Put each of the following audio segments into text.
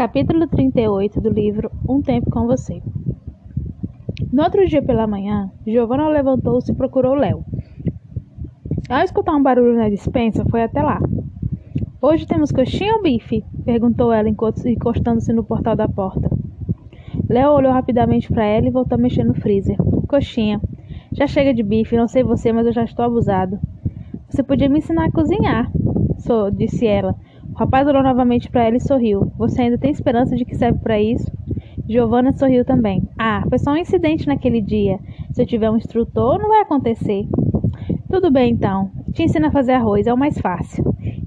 Capítulo 38 do livro Um Tempo com Você. No outro dia pela manhã, Giovanna levantou-se e procurou Léo. Ao escutar um barulho na dispensa, foi até lá. Hoje temos coxinha ou bife? perguntou ela encostando-se no portal da porta. Léo olhou rapidamente para ela e voltou a mexer no freezer. Coxinha. Já chega de bife, não sei você, mas eu já estou abusado. Você podia me ensinar a cozinhar, disse ela, rapaz olhou novamente para ela e sorriu. Você ainda tem esperança de que serve para isso? Giovanna sorriu também. Ah, foi só um incidente naquele dia. Se eu tiver um instrutor, não vai acontecer. Tudo bem então. Te ensino a fazer arroz, é o mais fácil.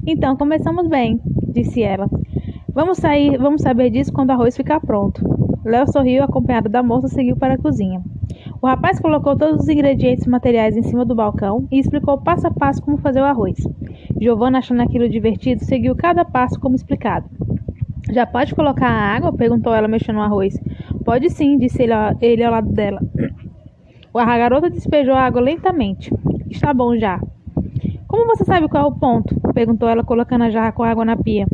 Então, começamos bem, disse ela. Vamos sair, vamos saber disso quando o arroz ficar pronto. Léo sorriu, acompanhado da moça, seguiu para a cozinha. O rapaz colocou todos os ingredientes e materiais em cima do balcão e explicou passo a passo como fazer o arroz. Giovanna, achando aquilo divertido, seguiu cada passo como explicado. Já pode colocar a água? perguntou ela, mexendo no arroz. Pode sim, disse ele, ele ao lado dela. A garota despejou a água lentamente. Está bom já. Como você sabe qual é o ponto? perguntou ela, colocando a jarra com água na pia.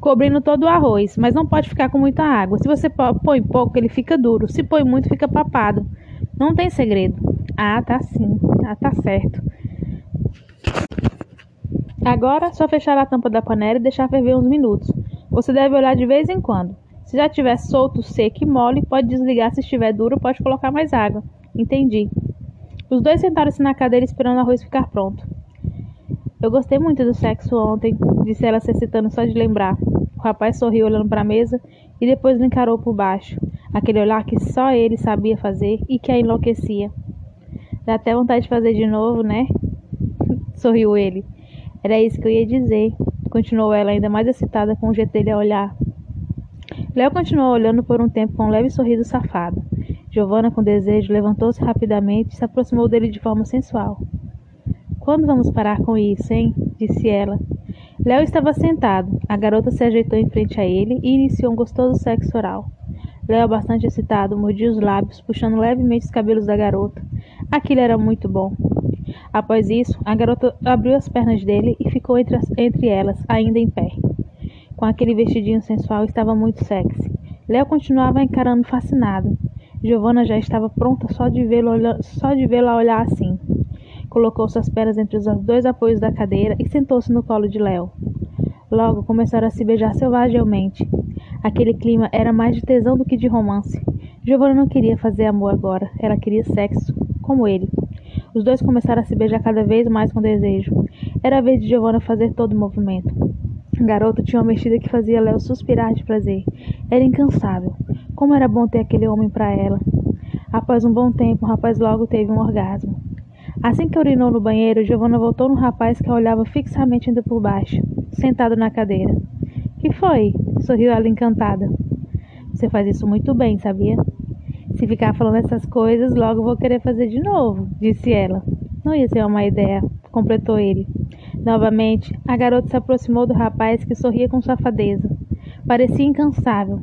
Cobrindo todo o arroz, mas não pode ficar com muita água. Se você põe pouco, ele fica duro. Se põe muito, fica papado. Não tem segredo. Ah, tá sim. Ah, tá certo. Agora, só fechar a tampa da panela e deixar ferver uns minutos. Você deve olhar de vez em quando. Se já estiver solto, seco e mole, pode desligar. Se estiver duro, pode colocar mais água. Entendi. Os dois sentaram-se na cadeira esperando o arroz ficar pronto. Eu gostei muito do sexo ontem, disse ela se excitando só de lembrar. O rapaz sorriu olhando para a mesa e depois lhe encarou por baixo. Aquele olhar que só ele sabia fazer e que a enlouquecia. Dá até vontade de fazer de novo, né? Sorriu ele. Era isso que eu ia dizer, continuou ela, ainda mais excitada com o jeito dele a olhar. Léo continuou olhando por um tempo com um leve sorriso safado. Giovanna, com desejo, levantou-se rapidamente e se aproximou dele de forma sensual. Quando vamos parar com isso, hein? disse ela. Léo estava sentado. A garota se ajeitou em frente a ele e iniciou um gostoso sexo oral. Léo, bastante excitado, mordia os lábios, puxando levemente os cabelos da garota. Aquilo era muito bom. Após isso, a garota abriu as pernas dele e ficou entre, as, entre elas, ainda em pé. Com aquele vestidinho sensual, estava muito sexy. Léo continuava encarando fascinado. Giovanna já estava pronta só de vê-lo só de vê-la olhar assim. Colocou suas pernas entre os dois apoios da cadeira e sentou-se no colo de Léo. Logo começaram a se beijar selvagemente. Aquele clima era mais de tesão do que de romance. Giovanna não queria fazer amor agora, ela queria sexo, como ele. Os dois começaram a se beijar cada vez mais com desejo. Era a vez de Giovanna fazer todo o movimento. A garota tinha uma mexida que fazia Léo suspirar de prazer. Era incansável. Como era bom ter aquele homem para ela. Após um bom tempo, o rapaz logo teve um orgasmo. Assim que urinou no banheiro, Giovanna voltou no rapaz que a olhava fixamente indo por baixo, sentado na cadeira. Que foi? sorriu ela encantada. Você faz isso muito bem, sabia? Se ficar falando essas coisas, logo vou querer fazer de novo, disse ela. Não ia ser uma ideia, completou ele. Novamente, a garota se aproximou do rapaz que sorria com safadeza. Parecia incansável.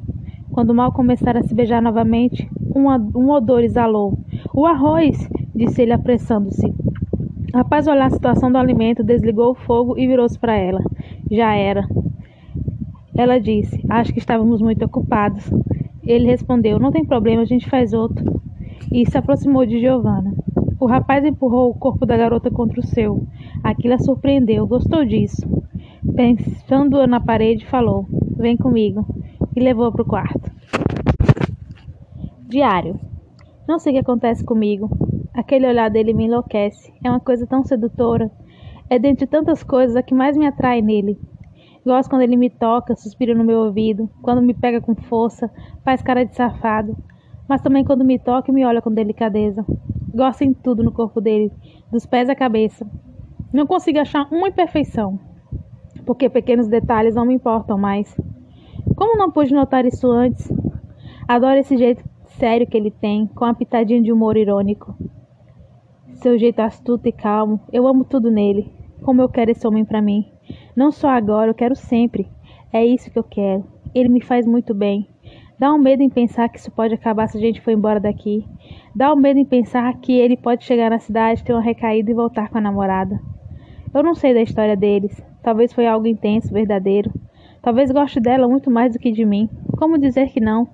Quando mal começaram a se beijar novamente, um, um odor exalou. O arroz! disse ele apressando-se. Após olhar a situação do alimento, desligou o fogo e virou-se para ela. Já era. Ela disse: Acho que estávamos muito ocupados. Ele respondeu: Não tem problema, a gente faz outro. E se aproximou de Giovanna. O rapaz empurrou o corpo da garota contra o seu. Aquilo a surpreendeu, gostou disso. Pensando na parede, falou: Vem comigo. E levou-a para o quarto. Diário. Não sei o que acontece comigo. Aquele olhar dele me enlouquece. É uma coisa tão sedutora. É dentre tantas coisas a que mais me atrai nele. Gosto quando ele me toca, suspira no meu ouvido, quando me pega com força, faz cara de safado, mas também quando me toca e me olha com delicadeza. Gosto em tudo no corpo dele, dos pés à cabeça. Não consigo achar uma imperfeição, porque pequenos detalhes não me importam mais. Como não pude notar isso antes? Adoro esse jeito sério que ele tem, com uma pitadinha de humor irônico. Seu jeito astuto e calmo, eu amo tudo nele. Como eu quero esse homem para mim. Não só agora, eu quero sempre. É isso que eu quero. Ele me faz muito bem. Dá um medo em pensar que isso pode acabar se a gente for embora daqui. Dá um medo em pensar que ele pode chegar na cidade, ter uma recaída e voltar com a namorada. Eu não sei da história deles. Talvez foi algo intenso, verdadeiro. Talvez goste dela muito mais do que de mim. Como dizer que não?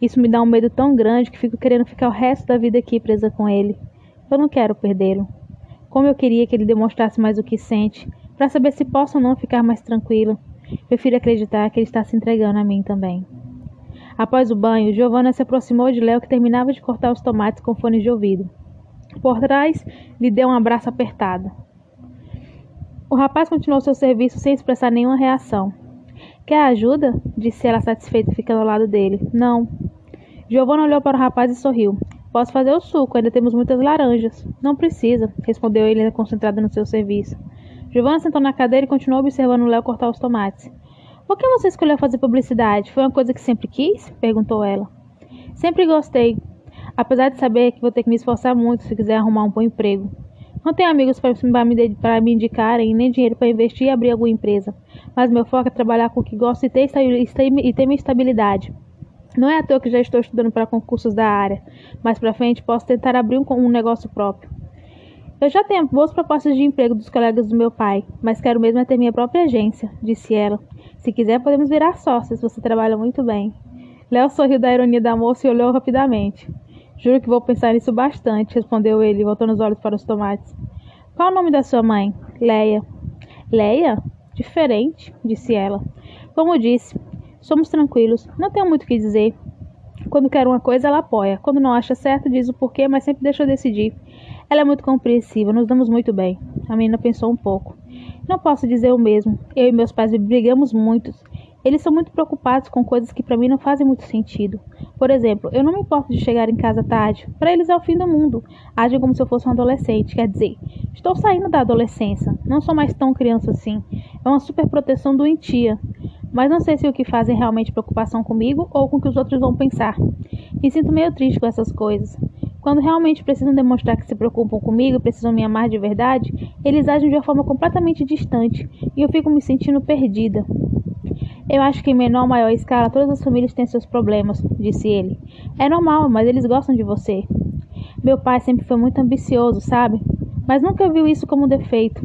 Isso me dá um medo tão grande que fico querendo ficar o resto da vida aqui presa com ele. Eu não quero perdê-lo. Como eu queria que ele demonstrasse mais o que sente, para saber se posso ou não ficar mais tranquila. Prefiro acreditar que ele está se entregando a mim também. Após o banho, Giovanna se aproximou de Léo que terminava de cortar os tomates com fones de ouvido. Por trás, lhe deu um abraço apertado. O rapaz continuou seu serviço sem expressar nenhuma reação. Quer ajuda? disse ela satisfeita, ficando ao lado dele. Não. Giovanna olhou para o rapaz e sorriu. Posso fazer o suco, ainda temos muitas laranjas. Não precisa, respondeu ele, concentrado no seu serviço. Giovanna sentou na cadeira e continuou observando Léo cortar os tomates. Por que você escolheu fazer publicidade? Foi uma coisa que sempre quis? perguntou ela. Sempre gostei, apesar de saber que vou ter que me esforçar muito se quiser arrumar um bom emprego. Não tenho amigos para me, indicarem, nem dinheiro para investir e abrir alguma empresa mas meu foco é trabalhar com o que gosto e ter, e ter minha estabilidade. Não é à toa que já estou estudando para concursos da área. Mais para frente posso tentar abrir um, um negócio próprio. Eu já tenho boas propostas de emprego dos colegas do meu pai, mas quero mesmo é ter minha própria agência, disse ela. Se quiser, podemos virar sócios, você trabalha muito bem. Léo sorriu da ironia da moça e olhou rapidamente. Juro que vou pensar nisso bastante, respondeu ele, voltando os olhos para os tomates. Qual o nome da sua mãe? Leia. Leia? Diferente, disse ela. Como disse, somos tranquilos, não tenho muito o que dizer. Quando quer uma coisa, ela apoia. Quando não acha certo, diz o porquê, mas sempre deixa eu decidir. Ela é muito compreensiva, nos damos muito bem. A menina pensou um pouco. Não posso dizer o mesmo. Eu e meus pais brigamos muito. Eles são muito preocupados com coisas que para mim não fazem muito sentido. Por exemplo, eu não me importo de chegar em casa tarde. Para eles é o fim do mundo. Agem como se eu fosse um adolescente. Quer dizer, estou saindo da adolescência. Não sou mais tão criança assim. É uma super proteção doentia. Mas não sei se o que fazem é realmente preocupação comigo ou com o que os outros vão pensar. Me sinto meio triste com essas coisas. Quando realmente precisam demonstrar que se preocupam comigo, precisam me amar de verdade, eles agem de uma forma completamente distante e eu fico me sentindo perdida. Eu acho que em menor ou maior escala todas as famílias têm seus problemas, disse ele. É normal, mas eles gostam de você. Meu pai sempre foi muito ambicioso, sabe? Mas nunca viu isso como um defeito.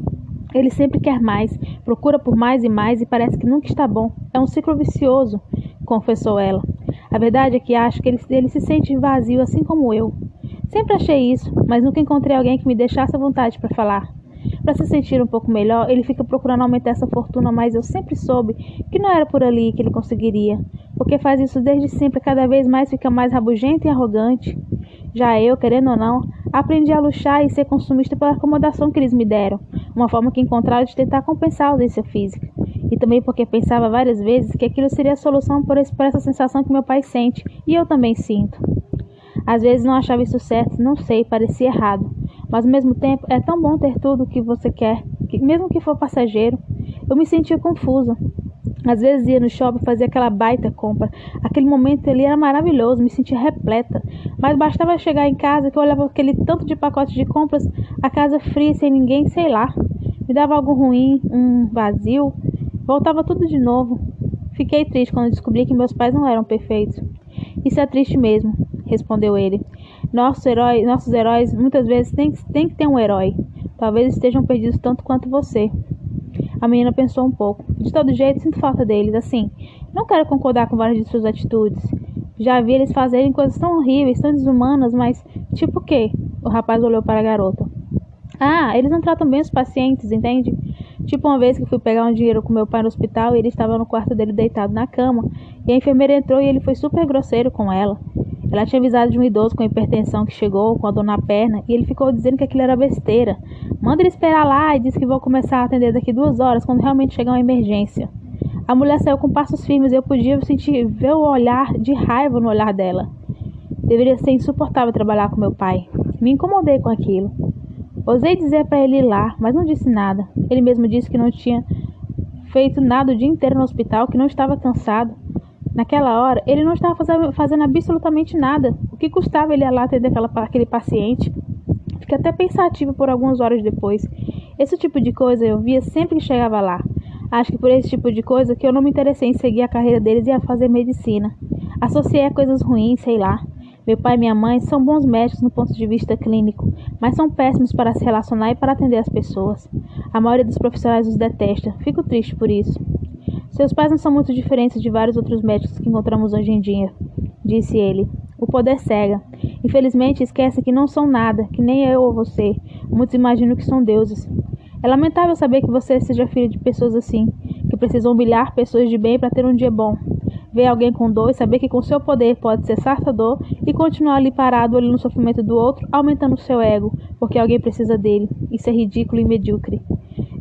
Ele sempre quer mais, procura por mais e mais e parece que nunca está bom. É um ciclo vicioso, confessou ela. A verdade é que acho que ele, ele se sente vazio assim como eu. Sempre achei isso, mas nunca encontrei alguém que me deixasse à vontade para falar. Para se sentir um pouco melhor, ele fica procurando aumentar essa fortuna, mas eu sempre soube que não era por ali que ele conseguiria, porque faz isso desde sempre, cada vez mais fica mais rabugento e arrogante. Já eu, querendo ou não, aprendi a luxar e ser consumista pela acomodação que eles me deram, uma forma que encontraram de tentar compensar a ausência física. E também porque pensava várias vezes que aquilo seria a solução por essa sensação que meu pai sente, e eu também sinto. Às vezes não achava isso certo, não sei, parecia errado. Mas ao mesmo tempo, é tão bom ter tudo o que você quer, que mesmo que for passageiro. Eu me sentia confusa. Às vezes ia no shopping fazer aquela baita compra. Aquele momento ali era maravilhoso, me sentia repleta. Mas bastava chegar em casa que eu olhava aquele tanto de pacotes de compras, a casa fria, sem ninguém, sei lá. Me dava algo ruim, um vazio. Voltava tudo de novo. Fiquei triste quando descobri que meus pais não eram perfeitos. Isso é triste mesmo, respondeu ele. Nossos heróis, nossos heróis muitas vezes têm, têm que ter um herói. Talvez estejam perdidos tanto quanto você. A menina pensou um pouco. De todo jeito, sinto falta deles. Assim, não quero concordar com várias de suas atitudes. Já vi eles fazerem coisas tão horríveis, tão desumanas, mas tipo o quê? O rapaz olhou para a garota. Ah, eles não tratam bem os pacientes, entende? Tipo uma vez que fui pegar um dinheiro com meu pai no hospital e ele estava no quarto dele deitado na cama, e a enfermeira entrou e ele foi super grosseiro com ela. Ela tinha avisado de um idoso com hipertensão que chegou com a dor na perna e ele ficou dizendo que aquilo era besteira. Manda ele esperar lá e disse que vou começar a atender daqui duas horas quando realmente chegar uma emergência. A mulher saiu com passos firmes e eu podia sentir ver o olhar de raiva no olhar dela. Deveria ser insuportável trabalhar com meu pai. Me incomodei com aquilo. Ousei dizer para ele ir lá, mas não disse nada. Ele mesmo disse que não tinha feito nada o dia inteiro no hospital, que não estava cansado. Naquela hora, ele não estava fazendo, absolutamente nada. O que custava ele ir lá atender aquela, aquele paciente? Fiquei até pensativa por algumas horas depois. Esse tipo de coisa eu via sempre que chegava lá. Acho que por esse tipo de coisa que eu não me interessei em seguir a carreira deles e a fazer medicina. Associei a coisas ruins, sei lá. Meu pai e minha mãe são bons médicos no ponto de vista clínico, mas são péssimos para se relacionar e para atender as pessoas. A maioria dos profissionais os detesta. Fico triste por isso. Seus pais não são muito diferentes de vários outros médicos que encontramos hoje em dia, disse ele. O poder cega. Infelizmente, esquece que não são nada, que nem eu ou você. Muitos imaginam que são deuses. É lamentável saber que você seja filho de pessoas assim, que precisam humilhar pessoas de bem para ter um dia bom. Ver alguém com dor e saber que com seu poder pode cessar essa dor e continuar ali parado olhando o sofrimento do outro, aumentando seu ego, porque alguém precisa dele. Isso é ridículo e medíocre.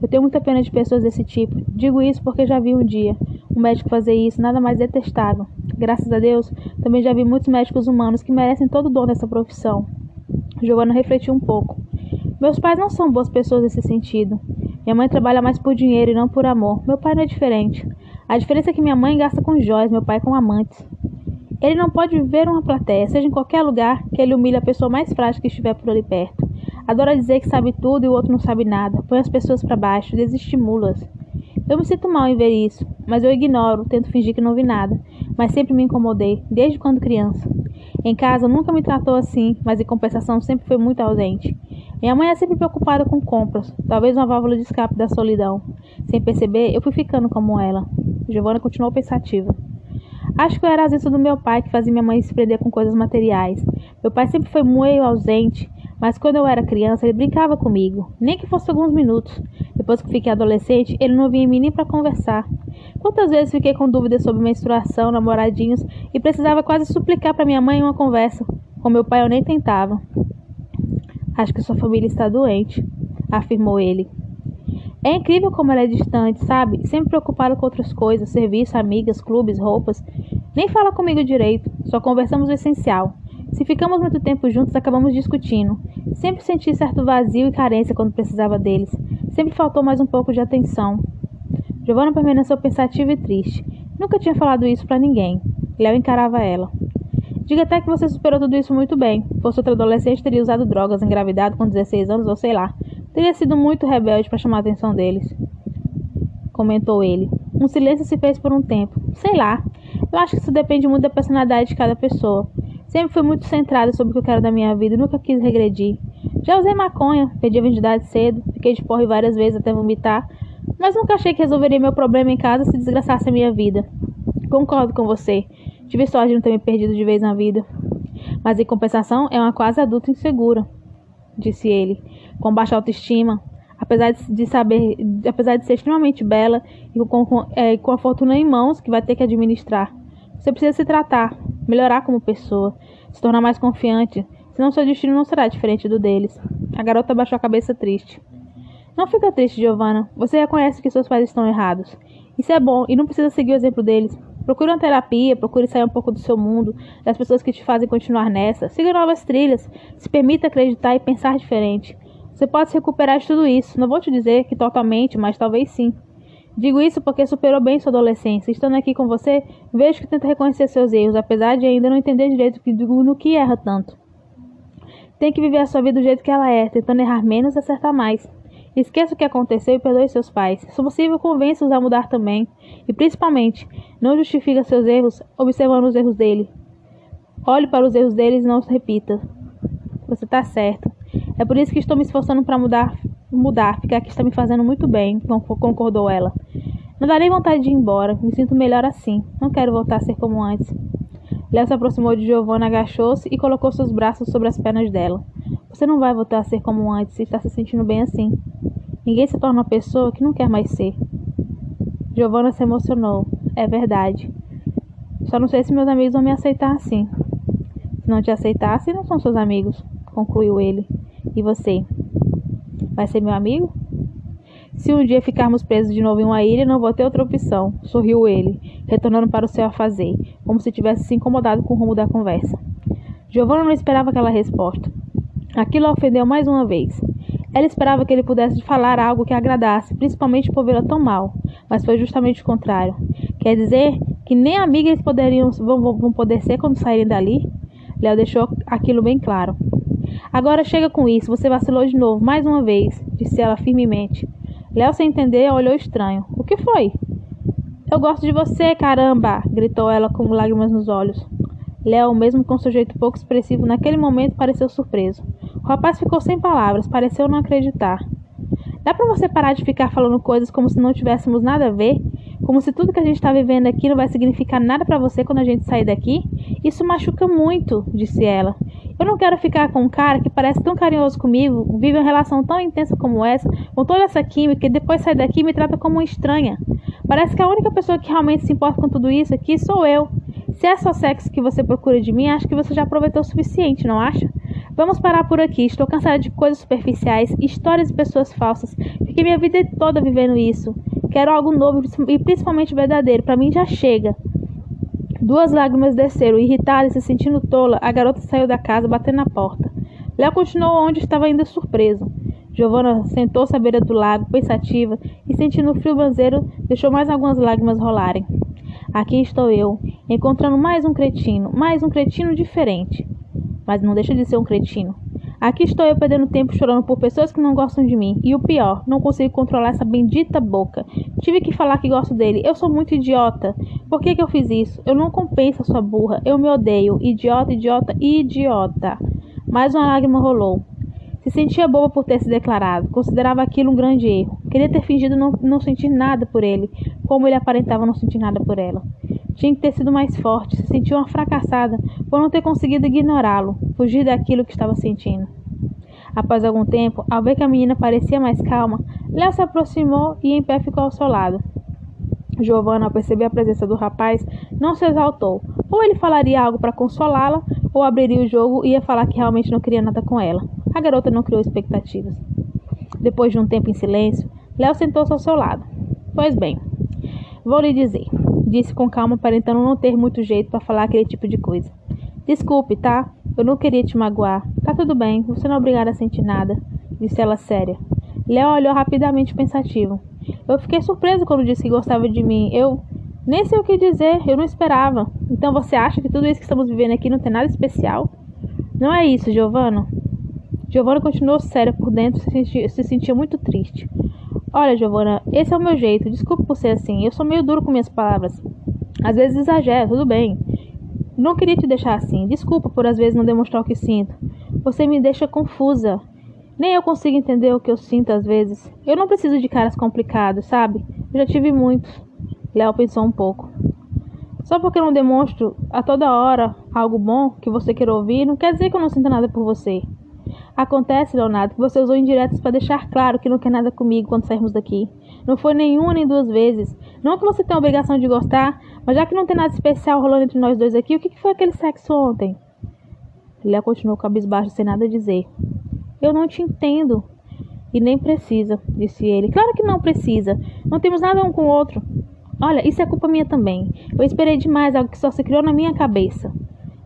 Eu tenho muita pena de pessoas desse tipo. Digo isso porque já vi um dia um médico fazer isso, nada mais detestável. Graças a Deus, também já vi muitos médicos humanos que merecem todo o dom dessa profissão. Giovanna refletiu um pouco. Meus pais não são boas pessoas nesse sentido. Minha mãe trabalha mais por dinheiro e não por amor. Meu pai não é diferente. A diferença é que minha mãe gasta com joias, meu pai com amantes. Ele não pode ver uma plateia, seja em qualquer lugar, que ele humilhe a pessoa mais frágil que estiver por ali perto. Adora dizer que sabe tudo e o outro não sabe nada. Põe as pessoas para baixo, desestimula-as. Eu me sinto mal em ver isso, mas eu ignoro, tento fingir que não vi nada. Mas sempre me incomodei, desde quando criança. Em casa nunca me tratou assim, mas em compensação sempre foi muito ausente. Minha mãe é sempre preocupada com compras, talvez uma válvula de escape da solidão. Sem perceber, eu fui ficando como ela. Giovanna continuou pensativa. Acho que eu era a do meu pai que fazia minha mãe se prender com coisas materiais. Meu pai sempre foi muito ausente, mas quando eu era criança, ele brincava comigo, nem que fosse alguns minutos. Depois que fiquei adolescente, ele não vinha em mim nem para conversar. Quantas vezes fiquei com dúvidas sobre menstruação, namoradinhos e precisava quase suplicar para minha mãe uma conversa. Com meu pai eu nem tentava. Acho que sua família está doente, afirmou ele. É incrível como ela é distante, sabe? Sempre preocupada com outras coisas, serviço, amigas, clubes, roupas. Nem fala comigo direito, só conversamos o essencial. Se ficamos muito tempo juntos, acabamos discutindo. Sempre senti certo vazio e carência quando precisava deles. Sempre faltou mais um pouco de atenção. Giovanna permaneceu pensativa e triste. Nunca tinha falado isso para ninguém. Léo encarava ela. Diga até que você superou tudo isso muito bem. Fosse outro adolescente, teria usado drogas, engravidado com 16 anos ou sei lá. Teria sido muito rebelde para chamar a atenção deles. Comentou ele. Um silêncio se fez por um tempo. Sei lá. Eu acho que isso depende muito da personalidade de cada pessoa. Sempre fui muito centrada sobre o que eu quero da minha vida nunca quis regredir. Já usei maconha, perdi a virgindade cedo, fiquei de porre várias vezes até vomitar, mas nunca achei que resolveria meu problema em casa se desgraçasse a minha vida. Concordo com você. Tive sorte de não ter me perdido de vez na vida. Mas em compensação, é uma quase adulta insegura, disse ele, com baixa autoestima, apesar de saber, apesar de ser extremamente bela e com, com, é, com a fortuna em mãos que vai ter que administrar. Você precisa se tratar, melhorar como pessoa, se tornar mais confiante, senão seu destino não será diferente do deles. A garota baixou a cabeça triste. Não fica triste, Giovanna. Você reconhece que seus pais estão errados. Isso é bom e não precisa seguir o exemplo deles. Procure uma terapia, procure sair um pouco do seu mundo, das pessoas que te fazem continuar nessa. Siga novas trilhas, se permita acreditar e pensar diferente. Você pode se recuperar de tudo isso. Não vou te dizer que totalmente, mas talvez sim. Digo isso porque superou bem sua adolescência. Estando aqui com você, vejo que tenta reconhecer seus erros, apesar de ainda não entender direito no que erra tanto. Tem que viver a sua vida do jeito que ela é, tentando errar menos e acertar mais. Esqueça o que aconteceu e perdoe seus pais. Se possível, convença-os a mudar também. E principalmente, não justifique seus erros observando os erros dele. Olhe para os erros deles e não os repita. Você está certo. É por isso que estou me esforçando para mudar, mudar. Ficar aqui está me fazendo muito bem, concordou ela. Não nem vontade de ir embora. Me sinto melhor assim. Não quero voltar a ser como antes. Léo se aproximou de Giovanna, agachou-se e colocou seus braços sobre as pernas dela. Você não vai voltar a ser como antes se está se sentindo bem assim. Ninguém se torna uma pessoa que não quer mais ser. Giovanna se emocionou. É verdade. Só não sei se meus amigos vão me aceitar assim. Se não te aceitassem, não são seus amigos, concluiu ele. E você? Vai ser meu amigo? Se um dia ficarmos presos de novo em uma ilha, não vou ter outra opção, sorriu ele, retornando para o seu afazer, como se tivesse se incomodado com o rumo da conversa. Giovanna não esperava aquela resposta. Aquilo a ofendeu mais uma vez. Ela esperava que ele pudesse falar algo que agradasse, principalmente por vê-la tão mal, mas foi justamente o contrário. Quer dizer que nem amigas poderiam vão, vão poder ser quando saírem dali? Léo deixou aquilo bem claro. Agora chega com isso, você vacilou de novo, mais uma vez, disse ela firmemente. Léo, sem entender, olhou estranho. O que foi? Eu gosto de você, caramba! gritou ela com lágrimas nos olhos. Léo, mesmo com seu jeito pouco expressivo, naquele momento pareceu surpreso. O rapaz ficou sem palavras, pareceu não acreditar. Dá para você parar de ficar falando coisas como se não tivéssemos nada a ver? Como se tudo que a gente está vivendo aqui não vai significar nada para você quando a gente sair daqui? Isso machuca muito, disse ela. Eu não quero ficar com um cara que parece tão carinhoso comigo, vive uma relação tão intensa como essa, com toda essa química, e depois sai daqui e me trata como uma estranha. Parece que a única pessoa que realmente se importa com tudo isso aqui sou eu. Se é só sexo que você procura de mim, acho que você já aproveitou o suficiente, não acha? Vamos parar por aqui. Estou cansada de coisas superficiais, histórias de pessoas falsas. Fiquei minha vida toda vivendo isso. Quero algo novo e principalmente verdadeiro. Para mim já chega. Duas lágrimas desceram, irritada e se sentindo tola, a garota saiu da casa, batendo na porta. Léo continuou onde estava ainda surpreso. Giovanna sentou-se à beira do lago, pensativa, e sentindo o frio banzeiro, deixou mais algumas lágrimas rolarem. Aqui estou eu, encontrando mais um cretino, mais um cretino diferente. Mas não deixa de ser um cretino. Aqui estou eu perdendo tempo chorando por pessoas que não gostam de mim. E o pior, não consigo controlar essa bendita boca. Tive que falar que gosto dele. Eu sou muito idiota. Por que, que eu fiz isso? Eu não compenso a sua burra. Eu me odeio. Idiota, idiota, idiota. Mais uma lágrima rolou. Se sentia boba por ter se declarado. Considerava aquilo um grande erro. Queria ter fingido não, não sentir nada por ele, como ele aparentava não sentir nada por ela. Tinha que ter sido mais forte. Se sentiu uma fracassada por não ter conseguido ignorá-lo, fugir daquilo que estava sentindo. Após algum tempo, ao ver que a menina parecia mais calma, Léo se aproximou e em pé ficou ao seu lado. Giovanna, ao perceber a presença do rapaz, não se exaltou. Ou ele falaria algo para consolá-la, ou abriria o jogo e ia falar que realmente não queria nada com ela. A garota não criou expectativas. Depois de um tempo em silêncio, Léo sentou-se ao seu lado. Pois bem, vou lhe dizer, disse com calma, aparentando não ter muito jeito para falar aquele tipo de coisa. Desculpe, tá? Eu não queria te magoar. Tá tudo bem, você não é obrigada a sentir nada, disse ela séria. Léo olhou rapidamente pensativo. Eu fiquei surpreso quando disse que gostava de mim. Eu nem sei o que dizer, eu não esperava. Então você acha que tudo isso que estamos vivendo aqui não tem nada especial? Não é isso, Giovana. Giovana continuou séria por dentro, se sentia, se sentia muito triste. Olha, Giovana, esse é o meu jeito. Desculpe por ser assim. Eu sou meio duro com minhas palavras. Às vezes exagero, tudo bem. Não queria te deixar assim. Desculpa por às vezes não demonstrar o que sinto. Você me deixa confusa. Nem eu consigo entender o que eu sinto às vezes. Eu não preciso de caras complicados, sabe? Eu já tive muitos. Léo pensou um pouco. Só porque eu não demonstro a toda hora algo bom que você quer ouvir, não quer dizer que eu não sinta nada por você. Acontece, Leonardo, que você usou indiretas para deixar claro que não quer nada comigo quando sairmos daqui. Não foi nenhuma nem duas vezes. Não que você tenha a obrigação de gostar, mas já que não tem nada especial rolando entre nós dois aqui, o que foi aquele sexo ontem? Léo continuou cabisbaixo sem nada dizer. Eu não te entendo. E nem precisa, disse ele. Claro que não precisa. Não temos nada um com o outro. Olha, isso é culpa minha também. Eu esperei demais algo que só se criou na minha cabeça.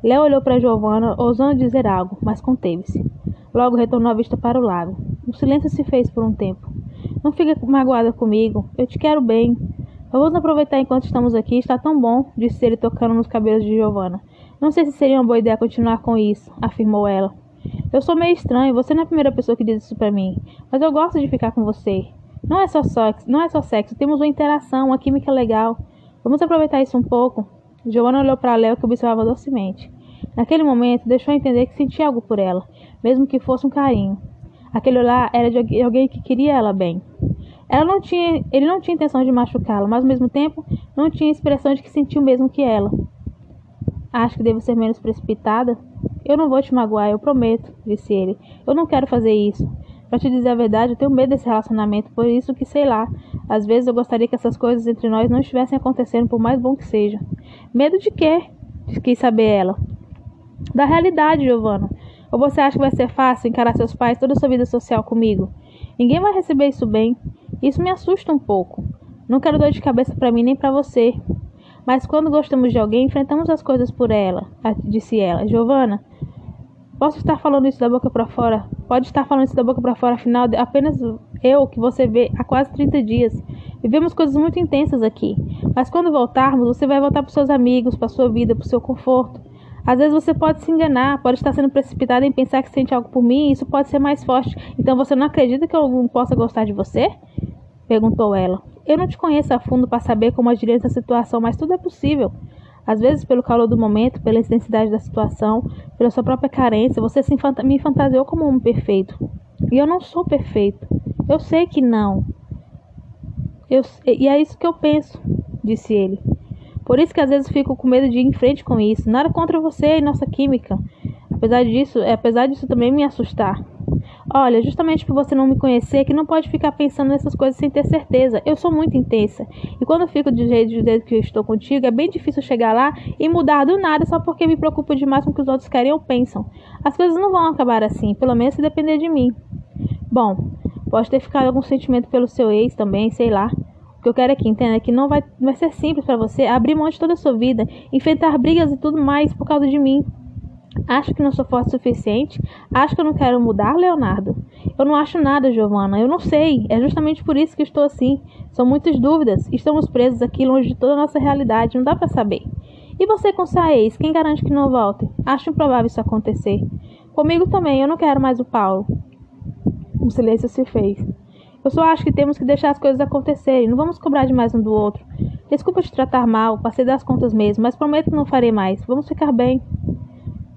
Léo olhou para Giovanna, ousando dizer algo, mas conteve-se. Logo retornou a vista para o lago. O silêncio se fez por um tempo. Não fique magoada comigo. Eu te quero bem. Vamos aproveitar enquanto estamos aqui. Está tão bom, disse ele tocando nos cabelos de Giovanna. Não sei se seria uma boa ideia continuar com isso, afirmou ela. Eu sou meio estranho, você não é a primeira pessoa que diz isso para mim, mas eu gosto de ficar com você. Não é só sexo, não é só sexo, temos uma interação, uma química legal. Vamos aproveitar isso um pouco. Giovanna olhou para Léo que observava docemente. Naquele momento, deixou entender que sentia algo por ela, mesmo que fosse um carinho. Aquele olhar era de alguém que queria ela bem. Ela não tinha, ele não tinha intenção de machucá-la, mas ao mesmo tempo não tinha expressão de que sentiu o mesmo que ela. Acho que devo ser menos precipitada. Eu não vou te magoar, eu prometo, disse ele. Eu não quero fazer isso. Para te dizer a verdade, eu tenho medo desse relacionamento, por isso que sei lá. Às vezes eu gostaria que essas coisas entre nós não estivessem acontecendo, por mais bom que seja. Medo de quê? Quis saber ela. Da realidade, Giovana. Ou você acha que vai ser fácil encarar seus pais toda a sua vida social comigo? Ninguém vai receber isso bem. Isso me assusta um pouco. Não quero dor de cabeça para mim nem para você. Mas quando gostamos de alguém, enfrentamos as coisas por ela, disse ela. Giovana, posso estar falando isso da boca para fora? Pode estar falando isso da boca para fora, afinal, apenas eu que você vê há quase 30 dias. Vivemos coisas muito intensas aqui. Mas quando voltarmos, você vai voltar para seus amigos, para sua vida, para seu conforto. Às vezes você pode se enganar, pode estar sendo precipitado em pensar que sente algo por mim, e isso pode ser mais forte. Então você não acredita que algum possa gostar de você? perguntou ela. Eu não te conheço a fundo para saber como agir nessa situação, mas tudo é possível. Às vezes, pelo calor do momento, pela intensidade da situação, pela sua própria carência, você se me fantasiou como um homem perfeito. E eu não sou perfeito. Eu sei que não. Eu, e é isso que eu penso. disse ele. Por isso que às vezes fico com medo de ir em frente com isso. Nada contra você e nossa química. Apesar disso, é, apesar disso também me assustar. Olha, justamente por você não me conhecer, que não pode ficar pensando nessas coisas sem ter certeza. Eu sou muito intensa. E quando fico do jeito, do jeito que eu estou contigo, é bem difícil chegar lá e mudar do nada só porque me preocupo demais com o que os outros querem ou pensam. As coisas não vão acabar assim, pelo menos se depender de mim. Bom, pode ter ficado algum sentimento pelo seu ex também, sei lá. O que eu quero é que entenda que não vai, vai ser simples para você abrir mão de toda a sua vida, enfrentar brigas e tudo mais por causa de mim. Acho que não sou forte o suficiente? Acho que eu não quero mudar, Leonardo? Eu não acho nada, Giovana. Eu não sei. É justamente por isso que estou assim. São muitas dúvidas. Estamos presos aqui longe de toda a nossa realidade. Não dá para saber. E você com sua ex? Quem garante que não volte? Acho improvável isso acontecer. Comigo também. Eu não quero mais o Paulo. Um silêncio se fez. Eu só acho que temos que deixar as coisas acontecerem. Não vamos cobrar demais um do outro. Desculpa te tratar mal. Passei das contas mesmo. Mas prometo que não farei mais. Vamos ficar bem.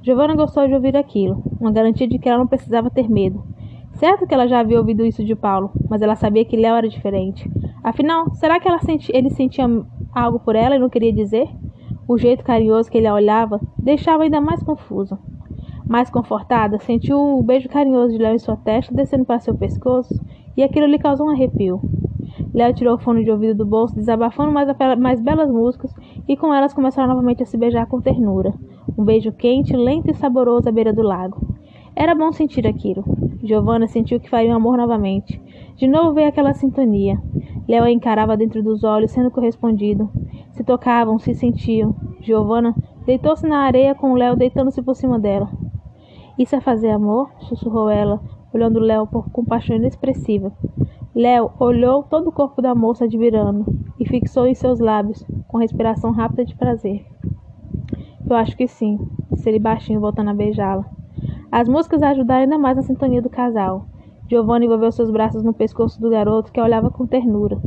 Giovanna gostou de ouvir aquilo, uma garantia de que ela não precisava ter medo. Certo que ela já havia ouvido isso de Paulo, mas ela sabia que Léo era diferente. Afinal, será que senti ele sentia algo por ela e não queria dizer? O jeito carinhoso que ele a olhava deixava ainda mais confusa. Mais confortada, sentiu o beijo carinhoso de Léo em sua testa descendo para seu pescoço e aquilo lhe causou um arrepio. Léo tirou o fone de ouvido do bolso, desabafando mais, mais belas músicas, e com elas começaram novamente a se beijar com ternura. Um beijo quente, lento e saboroso à beira do lago. Era bom sentir aquilo. Giovanna sentiu que faria um amor novamente. De novo veio aquela sintonia. Léo a encarava dentro dos olhos, sendo correspondido. Se tocavam, se sentiam. Giovanna deitou-se na areia com Léo deitando-se por cima dela. Isso é fazer amor? sussurrou ela, olhando Léo com paixão inexpressiva. Léo olhou todo o corpo da moça admirando e fixou em seus lábios, com respiração rápida de prazer. Eu acho que sim, disse ele baixinho, voltando a beijá-la. As músicas ajudaram ainda mais na sintonia do casal. Giovanni envolveu seus braços no pescoço do garoto, que a olhava com ternura.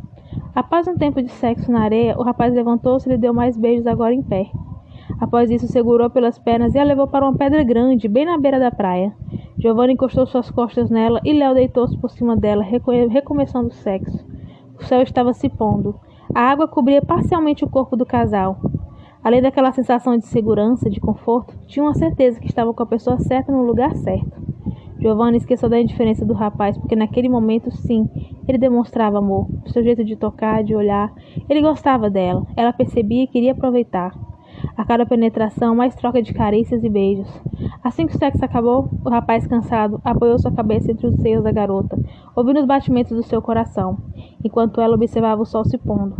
Após um tempo de sexo na areia, o rapaz levantou-se e lhe deu mais beijos agora em pé. Após isso, segurou pelas pernas e a levou para uma pedra grande, bem na beira da praia. Giovanni encostou suas costas nela e Léo deitou-se por cima dela, recomeçando o sexo. O céu estava se pondo. A água cobria parcialmente o corpo do casal. Além daquela sensação de segurança, de conforto, tinha uma certeza que estava com a pessoa certa no lugar certo. Giovanna esqueceu da indiferença do rapaz, porque naquele momento, sim, ele demonstrava amor. Seu jeito de tocar, de olhar, ele gostava dela. Ela percebia e queria aproveitar. A cada penetração, mais troca de carícias e beijos. Assim que o sexo acabou, o rapaz, cansado, apoiou sua cabeça entre os seios da garota, ouvindo os batimentos do seu coração, enquanto ela observava o sol se pondo.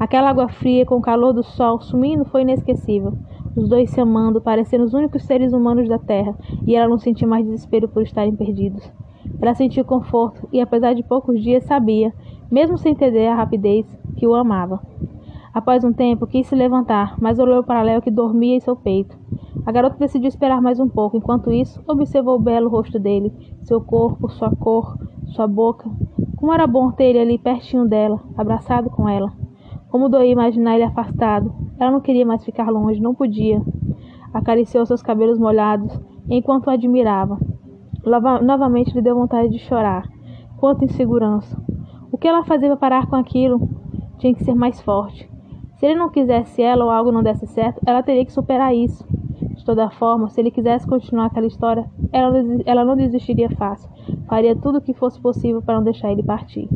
Aquela água fria com o calor do sol sumindo foi inesquecível. Os dois se amando, parecendo os únicos seres humanos da terra, e ela não sentia mais desespero por estarem perdidos. Ela sentiu conforto e, apesar de poucos dias, sabia, mesmo sem entender a rapidez, que o amava. Após um tempo, quis se levantar, mas olhou para Léo que dormia em seu peito. A garota decidiu esperar mais um pouco. Enquanto isso, observou o belo rosto dele, seu corpo, sua cor, sua boca. Como era bom ter ele ali pertinho dela, abraçado com ela. Como doía imaginar ele afastado. Ela não queria mais ficar longe, não podia. Acariciou seus cabelos molhados enquanto o admirava. novamente lhe deu vontade de chorar. Quanta insegurança. O que ela fazia para parar com aquilo? Tinha que ser mais forte. Se ele não quisesse ela ou algo não desse certo, ela teria que superar isso. De toda forma, se ele quisesse continuar aquela história, ela, ela não desistiria fácil. Faria tudo o que fosse possível para não deixar ele partir.